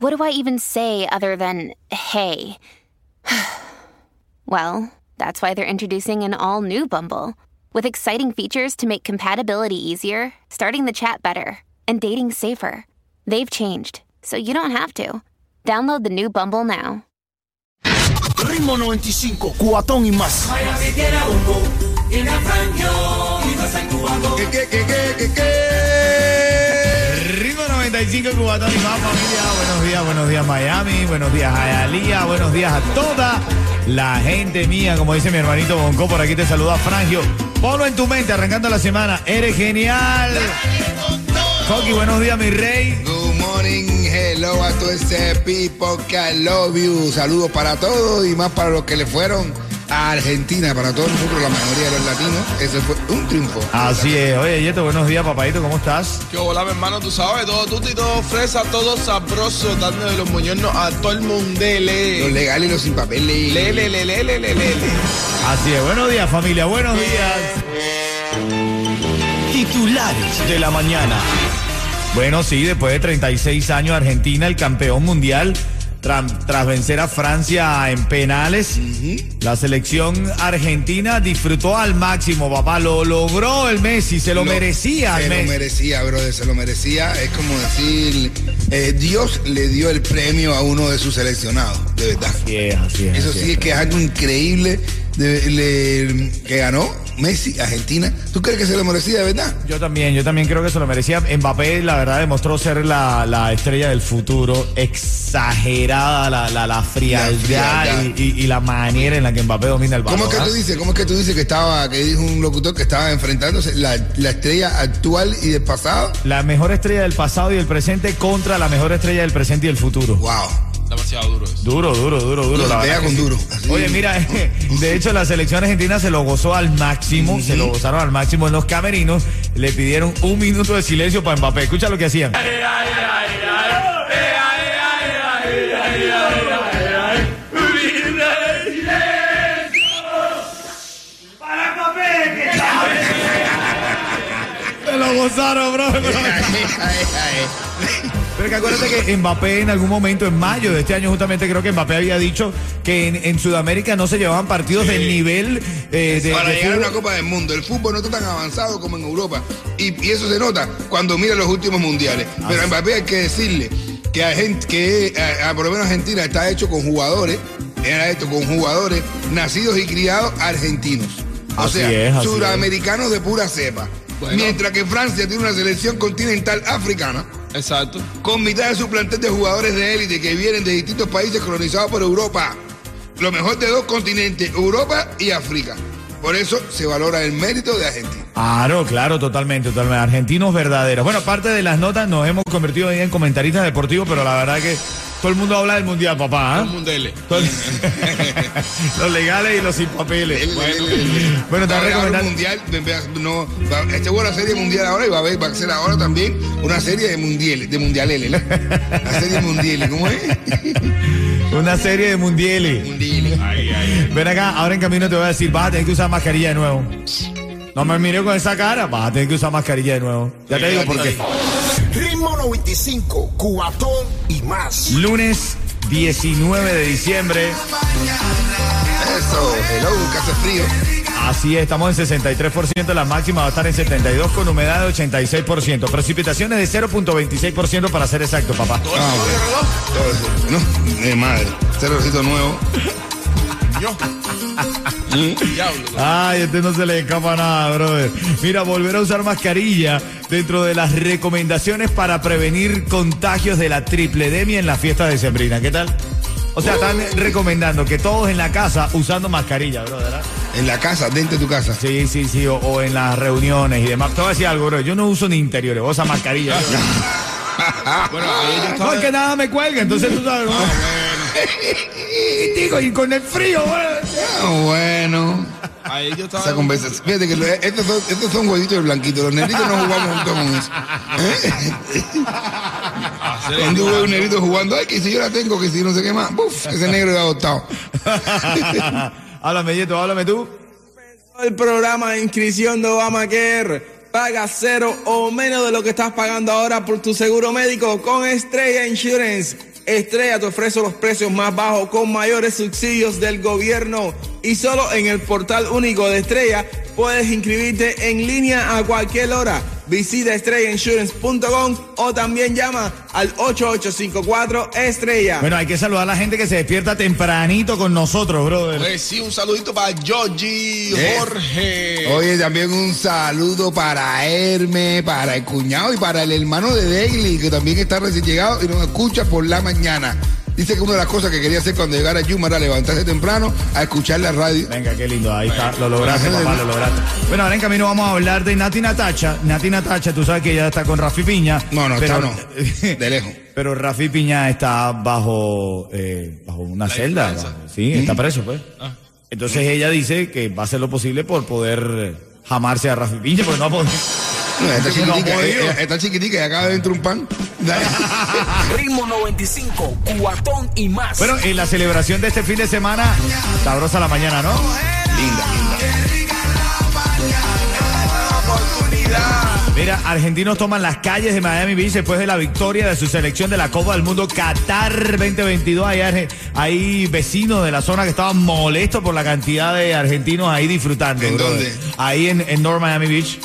what do I even say other than hey? well, that's why they're introducing an all new Bumble with exciting features to make compatibility easier, starting the chat better, and dating safer. They've changed, so you don't have to. Download the new Bumble now. Ritmo 95, cuatón y más. ¿Qué, qué, qué, qué, qué, qué? Ritmo 95 Cubatón y más familia. Buenos días, buenos días Miami, buenos días Hialeah, buenos días a toda la gente mía. Como dice mi hermanito Bonco, por aquí te saluda Frangio. Ponlo en tu mente, arrancando la semana. Eres genial. Coqui, buenos días, mi rey. Good morning, hello a todo ese people que I love you. Saludos para todos y más para los que le fueron a Argentina. Para todos nosotros, la mayoría de los latinos, ese fue un triunfo. Así es. Oye, Yeto, buenos días, papadito, ¿cómo estás? Que hola, mi hermano, tú sabes, todo tuto y todo fresa, todo sabroso, dándole los moñones a todo el mundo. Los Le, legales y los sin papeles. le, le, le, le, le, le, le. Así es. Buenos días, familia, buenos días. Titulares de la mañana. Bueno, sí, después de 36 años, Argentina, el campeón mundial, tra- tras vencer a Francia en penales, la selección argentina disfrutó al máximo, papá. Lo logró el Messi, se lo, merecía Se el lo Messi. merecía, brother, se lo merecía. Es como decir, eh, Dios le dio el premio a uno de sus seleccionados, de verdad. Así es, así es, Eso así sí es que es algo increíble de- le- que ganó Messi, Argentina. ¿Tú crees que se lo merecía de verdad? Yo también, yo también creo que se lo merecía. Mbappé, la verdad, demostró ser la, la estrella del futuro. Exagerada la, la, la frialdad, La frialdad. Y, y- y la manera en la que Mbappé domina el balón. ¿Cómo es que ¿ah? tú dices? ¿Cómo es que tú dices que estaba, que dijo un locutor que estaba enfrentándose la, la estrella actual y del pasado? La mejor estrella del pasado y del presente contra la mejor estrella del presente y del futuro. Wow. Demasiado duro eso. Duro, duro, duro, duro. La pega con duro. Oye, mira, de hecho la selección argentina se lo gozó al máximo, se lo gozaron al máximo en los camerinos, le pidieron un minuto de silencio para Mbappé. Escucha lo que hacían. Se lo gozaron, bro. Pero que acuérdate que Mbappé en algún momento, en mayo de este año, justamente creo que Mbappé había dicho que en, en Sudamérica no se llevaban partidos del nivel eh, de, Para de llegar a una Copa del Mundo, el fútbol no está tan avanzado como en Europa. Y, y eso se nota cuando mira los últimos mundiales. Pero a Mbappé hay que decirle que, a gente, que a- a- por lo menos Argentina está hecho con jugadores, era esto con jugadores nacidos y criados argentinos. O Así sea, es, así suramericanos de pura cepa. Bueno. Mientras que Francia tiene una selección continental africana Exacto. con mitad de su plantel de jugadores de élite que vienen de distintos países colonizados por Europa. Lo mejor de dos continentes, Europa y África. Por eso se valora el mérito de Argentina. Claro, claro, totalmente, totalmente. Argentinos verdaderos. Bueno, aparte de las notas, nos hemos convertido hoy en comentaristas deportivos, pero la verdad que todo el mundo habla del mundial, papá. mundele. Todo el- los legales y los sin papeles. Bueno, Bueno, te voy a recomendar- mundial, no, este hubo una serie mundial ahora y va a haber, va a ser ahora también una serie de mundiales, de mundiales, ¿no? La serie mundiales, ¿cómo es? Una serie de mundiales. Mundiales. Ven acá, ahora en camino te voy a decir, vas a tener que usar mascarilla de nuevo. No me mire con esa cara, vas a tener que usar mascarilla de nuevo. Ya te digo por qué. Ritmo 95, cuatón y más. Lunes 19 de diciembre. Eso, hello, que hace frío. Así es, estamos en 63%, la máxima va a estar en 72 con humedad de 86%. Precipitaciones de 0.26% para ser exacto, papá. Ah, eso. No, de madre. Cerrocito nuevo. Yo. Ay, este no se le escapa nada, brother. Mira, volver a usar mascarilla dentro de las recomendaciones para prevenir contagios de la tripledemia en la fiesta de Sembrina. ¿Qué tal? O sea, están recomendando que todos en la casa usando mascarilla, brother. ¿verdad? En la casa, dentro de tu casa. Sí, sí, sí, o, o en las reuniones y demás. Te voy a decir algo, bro. Yo no uso ni interiores, uso mascarilla. Bueno, ahí yo No, estaba. es que nada me cuelga, entonces tú sabes. ¿no? Y digo, y con el frío, bueno. Ah, bueno. Ahí yo estaba. Esa conversación. Fíjate que lo- estos son, estos son huevitos de blanquito. Los negritos no jugamos juntos con eso. El Cuando veo un negrito jugando, ay, que si yo la tengo, que si no sé qué más. Uf, ese negro ya adoptado. háblame, Yeto, háblame tú. El programa de inscripción de Obamacare. Paga cero o menos de lo que estás pagando ahora por tu seguro médico con Estrella Insurance. Estrella te ofrece los precios más bajos con mayores subsidios del gobierno. Y solo en el portal único de Estrella puedes inscribirte en línea a cualquier hora. Visita estrellainsurance.com o también llama al 8854 Estrella. Bueno, hay que saludar a la gente que se despierta tempranito con nosotros, brother. Pues sí, un saludito para Georgie, Eh. Jorge. Oye, también un saludo para Herme, para el cuñado y para el hermano de Daily, que también está recién llegado y nos escucha por la mañana. Dice que una de las cosas que quería hacer cuando llegara Yuma era levantarse temprano a escuchar la radio. Venga, qué lindo, ahí está, lo lograste, papá, lo lograste. Bueno, ahora en camino vamos a hablar de Nati Natacha. Nati Natacha, tú sabes que ella está con Rafi Piña. No, no, pero, está no. De lejos. Pero Rafi Piña está bajo, eh, bajo una celda. bajo- sí, está preso, pues. Entonces ella dice que va a hacer lo posible por poder jamarse a Rafi Piña, porque no va a poder. No, está chiquitica, por eh, Dios. eh, está chiquitica y acaba de entrar un pan. Ritmo 95, cuatón y más. Bueno, en la celebración de este fin de semana, sabrosa la mañana, ¿no? linda, linda. Mira, argentinos toman las calles de Miami Beach después de la victoria de su selección de la Copa del Mundo Qatar 2022. Hay, hay vecinos de la zona que estaban molestos por la cantidad de argentinos ahí disfrutando. ¿En brother. dónde? Ahí en, en North Miami Beach.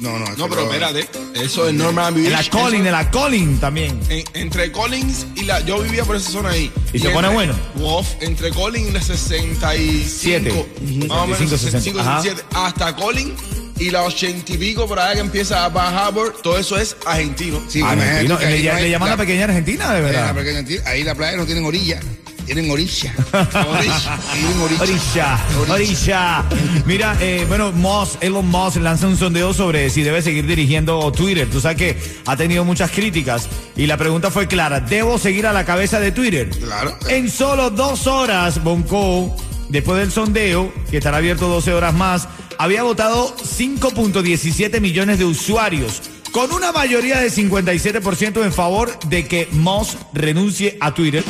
No, no, No, pero espérate. Eso es Norman Beach. En la Collin, eso- en la Collin también. en- entre Collins y la. Yo vivía por esa zona ahí. ¿Y se entre- pone bueno? Wolf, entre Collins y la 65. Siete. Más o menos 65, 65, ajá. 67. Hasta Collins y la 80 y pico por allá que empieza a Bar Harbor. Todo eso es argentino. Sí, Argentino. imagínate que ahí Le, no hay- le llaman la pequeña Argentina, de la verdad. pequeña ahí la playa no tienen orilla, tienen orilla. Orilla. Tienen orilla. Orilla, orilla. Mira, eh, bueno, Moss, Elon Musk lanza un sondeo sobre si debe seguir dirigiendo Twitter. Tú sabes que ha tenido muchas críticas y la pregunta fue clara, ¿debo seguir a la cabeza de Twitter? Claro. En solo dos horas, Bonco, después del sondeo, que estará abierto 12 horas más, había votado 5.17 millones de usuarios, con una mayoría de 57% en favor de que Moss renuncie a Twitter.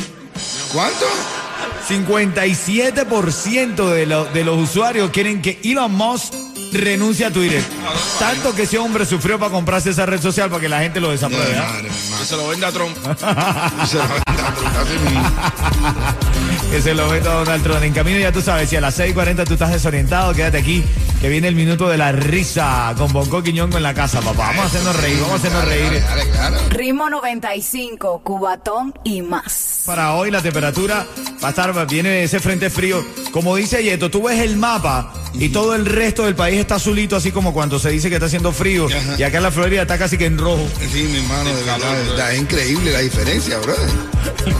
¿Cuánto? 57% de, lo- de los usuarios quieren que Elon Musk renuncie a Twitter. Tanto que ese hombre sufrió para comprarse esa red social para que la gente lo desapruebe. de ¿ah? madre, Que se lo venda a Trump. Se la venda a Trump. Que se lo veta Donald Trump. En camino ya tú sabes, si a las 6.40 tú estás desorientado, quédate aquí, que viene el minuto de la risa con Bonco Quiñongo en la casa, papá. Vamos a hacernos reír, vamos a hacernos reír. Dale, dale, claro. Ritmo 95, Cubatón y más. Para hoy la temperatura va a estar, viene ese frente frío. Como dice Yeto, tú ves el mapa y todo el resto del país está azulito, así como cuando se dice que está haciendo frío. Ajá. Y acá en la Florida está casi que en rojo. Sí, mi hermano, de calor, verdad, verdad, es increíble la diferencia, brother.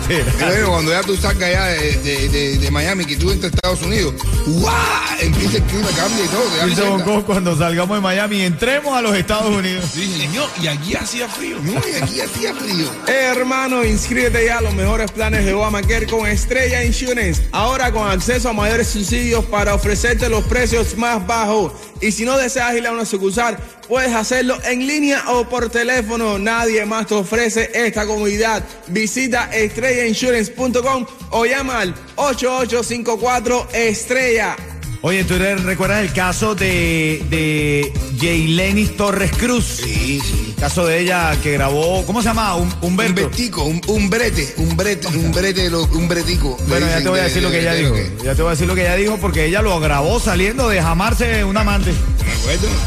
Pero bueno, cuando ya tú salgas de, de, de- de Miami, que tú entras a Estados Unidos, ¡guau! Empieza el clima, cambia y todo. Dice cuando salgamos de Miami, entremos a los Estados Unidos. Sí, señor. Y allí hacía frío. No, y aquí hacía frío. Hermano, inscríbete ya a los mejores planes de Obamacare con Estrella Insurance. Ahora con acceso a mayores subsidios para ofrecerte los precios más bajos. Y si no deseas ir a una sucursal, puedes hacerlo en línea o por teléfono. Nadie más te ofrece esta comodidad. Visita estrellainsurance.com o llama al 8854 Estrella. Oye, ¿tú eres- recuerdas el caso de, de Jaylenis Torres Cruz? Sí, sí. El caso de ella que grabó, ¿cómo se llama? Un, Un Humberto. bretico, un, un brete, un brete, un brete, lo- un bretico. Bueno, ya te voy a de- decir lo que de- ella de- dijo. Ya te voy a decir lo que ella dijo porque ella lo grabó saliendo de jamarse un amante. ¿Me acuerdo?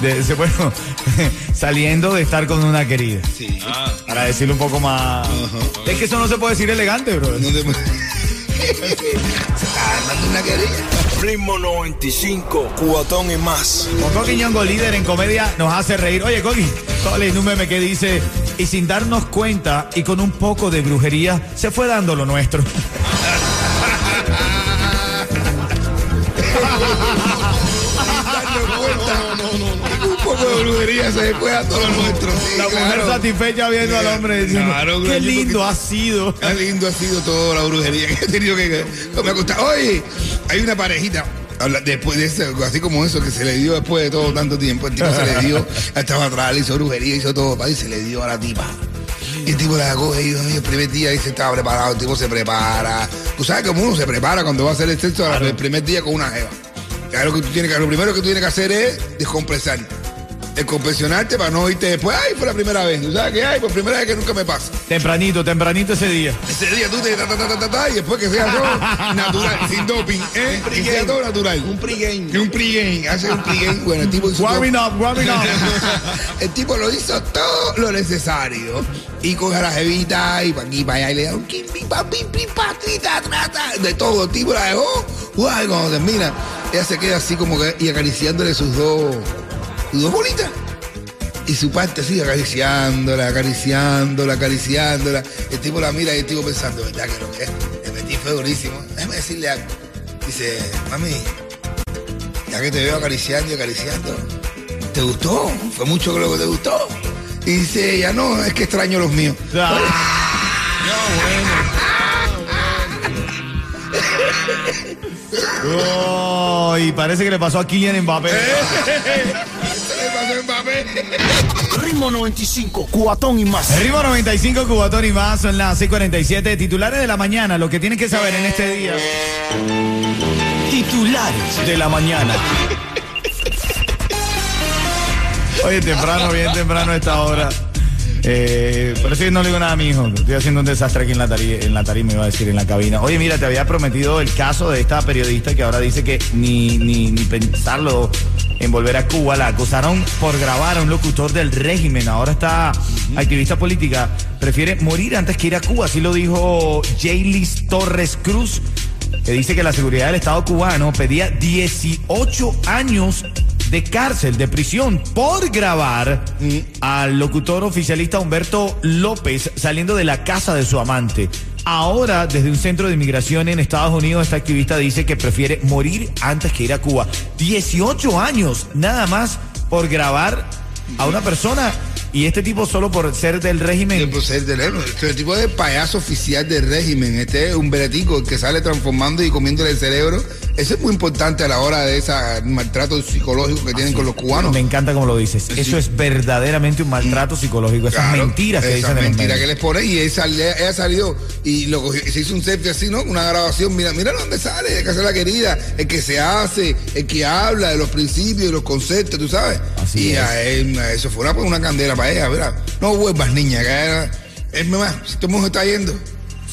De, bueno, saliendo de estar con una querida. Sí. Para decirlo un poco más. Es que eso no se puede decir elegante, bro. No te... Se está armando una querella. Ritmo 95, cubatón y más. Coco Quiñongo, líder en comedia, nos hace reír. Oye, Coqui, sale un meme que dice, y sin darnos cuenta y con un poco de brujería, se fue dando lo nuestro. de brujería se después a todo lo nuestro. Sí, La mujer claro. satisfecha viendo al hombre diciendo, Claro, qué lindo ha sido. Qué lindo ha sido toda la brujería que he tenido que. que me costado. Oye, hay una parejita. Después de eso, así como eso que se le dio después de todo tanto tiempo, el tipo se le dio, estaba atrás, le hizo brujería, hizo todo, y se le dio a la tipa. Y el tipo la coge y "Ay, el primer día dice estaba preparado, el tipo se prepara. Tú sabes cómo uno se prepara cuando va a hacer el sexo el primer día con una jeva. Claro que tú tienes que, lo primero que tú tienes que hacer es descompresar. Descompresionarte para no irte después, ay, fue la primera vez. Tú sabes que, ay, por primera vez que nunca me pasa. Tempranito, tempranito ese día. Ese día tú te ta, ta, ta, ta, ta, ta, y después que sea todo natural, sin doping, ¿eh? Que sea todo natural. Un pregame. Un pregame, hace un pregame. Bueno, el tipo hizo todo- Warming up, warming up. el tipo lo hizo todo lo necesario. Y coge a la jevita y pa' aquí, para allá, y le da un kim, pim, pam, pim, pim, pam, ti, ta, tra, ta, de todo. El tipo la dejó. Guay, cuando termina, ella se queda así como que y acariciándole sus dos, dos bolitas. Y su parte así, acariciándola, acariciándola, acariciándola. El tipo la mira y el tipo pensando, ¿verdad que lo que es? Le metí fue durísimo. Déjame decirle algo. Dice, mami, ya que te veo acariciando y acariciando, ¿te gustó? ¿Fue mucho lo que te gustó? Y dice ella, no, es que extraño los míos. Oh, y parece que le pasó a Kylian Mbappé. Ritmo 95, cuatón y más. Ritmo 95, Cubatón y más, son las 6:47. Titulares de la mañana, lo que tienes que saber en este día. Titulares de la mañana. Oye, temprano, bien temprano a esta hora. Eh, por eso yo no le digo nada a mi hijo. Estoy haciendo un desastre aquí en la, tarima, en la tarima, iba a decir, en la cabina. Oye, mira, te había prometido el caso de esta periodista que ahora dice que ni, ni, ni pensarlo en volver a Cuba. La acusaron por grabar a un locutor del régimen. Ahora está activista política. Prefiere morir antes que ir a Cuba. Así lo dijo Jaylis Torres Cruz que dice que la seguridad del Estado cubano pedía 18 años de cárcel, de prisión, por grabar al locutor oficialista Humberto López saliendo de la casa de su amante. Ahora, desde un centro de inmigración en Estados Unidos, esta activista dice que prefiere morir antes que ir a Cuba. 18 años, nada más, por grabar a una persona y este tipo solo por ser del régimen. El proceder del. Este tipo de payaso oficial del régimen. Este es un beretico el que sale transformando y comiéndole el cerebro. Eso es muy importante a la hora de ese maltrato psicológico que tienen con los cubanos. Me encanta como lo dices. Eso es verdaderamente un maltrato psicológico. Esas Claro, mentiras que esas dicen medios. que les pone y ella, ella salió y lo cogió, se hizo un selfie así, ¿no? Una grabación, mira, mira dónde sale, de casa la querida, el que se hace, el que habla de los principios, de los conceptos, tú sabes. Así y es. a él, eso fue una, una candela para ella, mira, no vuelvas niña, que era, es más, si tu mujer está yendo.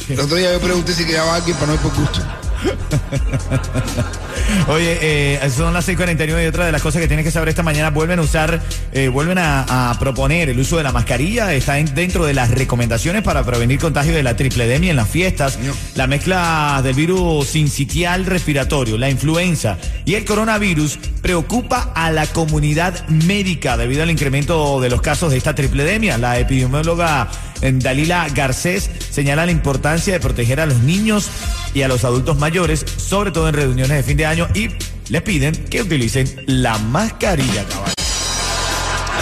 El otro día yo pregunté si quedaba alguien para no ir por gusto. Oye, eh, son las 6:49 y otra de las cosas que tienes que saber esta mañana, vuelven a usar, eh, vuelven a, a proponer el uso de la mascarilla, está en- dentro de las recomendaciones para prevenir contagio de la tripledemia en las fiestas, la mezcla del virus sincitial respiratorio, la influenza y el coronavirus preocupa a la comunidad médica debido al incremento de los casos de esta tripledemia. La epidemióloga Dalila Garcés señala la importancia de proteger a los niños y a los adultos mayores, sobre todo en reuniones de fin de año, y les piden que utilicen la mascarilla, caballo.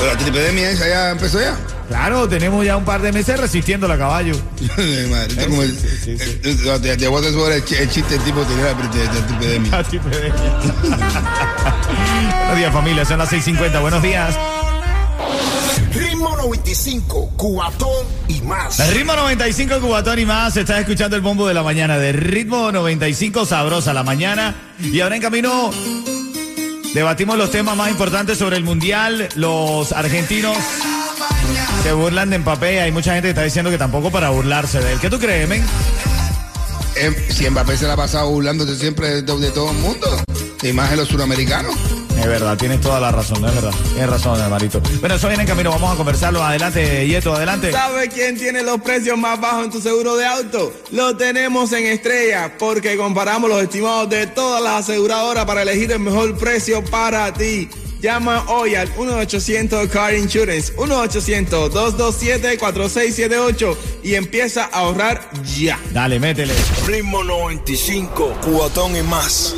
La tripedemia esa ya empezó ya. Claro, tenemos ya un par de meses resistiéndola, caballo. Madre, esto es como el- Sí, sí, sí. eh, eh, te, te voy a sobre el, chi- el chiste tipo tenía la, tri- la tripedemia. La tripledemia. Buenos días, familia, son las 6:50. Buenos días. Ritmo 95, cuatón y más. El ritmo 95 Cubatón y más. Estás escuchando el bombo de la mañana de ritmo 95 sabrosa la mañana. Y ahora en camino debatimos los temas más importantes sobre el mundial. Los argentinos se burlan de Mbappé. Hay mucha gente que está diciendo que tampoco para burlarse de él. ¿Qué tú crees, men? Em, si Mbappé se la ha pasado burlándose siempre de, de todo el mundo, y más en los suramericanos. Es verdad, tienes toda la razón, es verdad. Tienes razón, hermanito. Bueno, eso viene en camino. Vamos a conversarlo. Adelante, Yeto, adelante. ¿Sabes quién tiene los precios más bajos en tu seguro de auto? Lo tenemos en Estrella, porque comparamos los estimados de todas las aseguradoras para elegir el mejor precio para ti. Llama hoy al 1-800 Car Insurance, 1-800-227-4678 y empieza a ahorrar ya. Dale, métele. Ritmo 95, cuatón y más.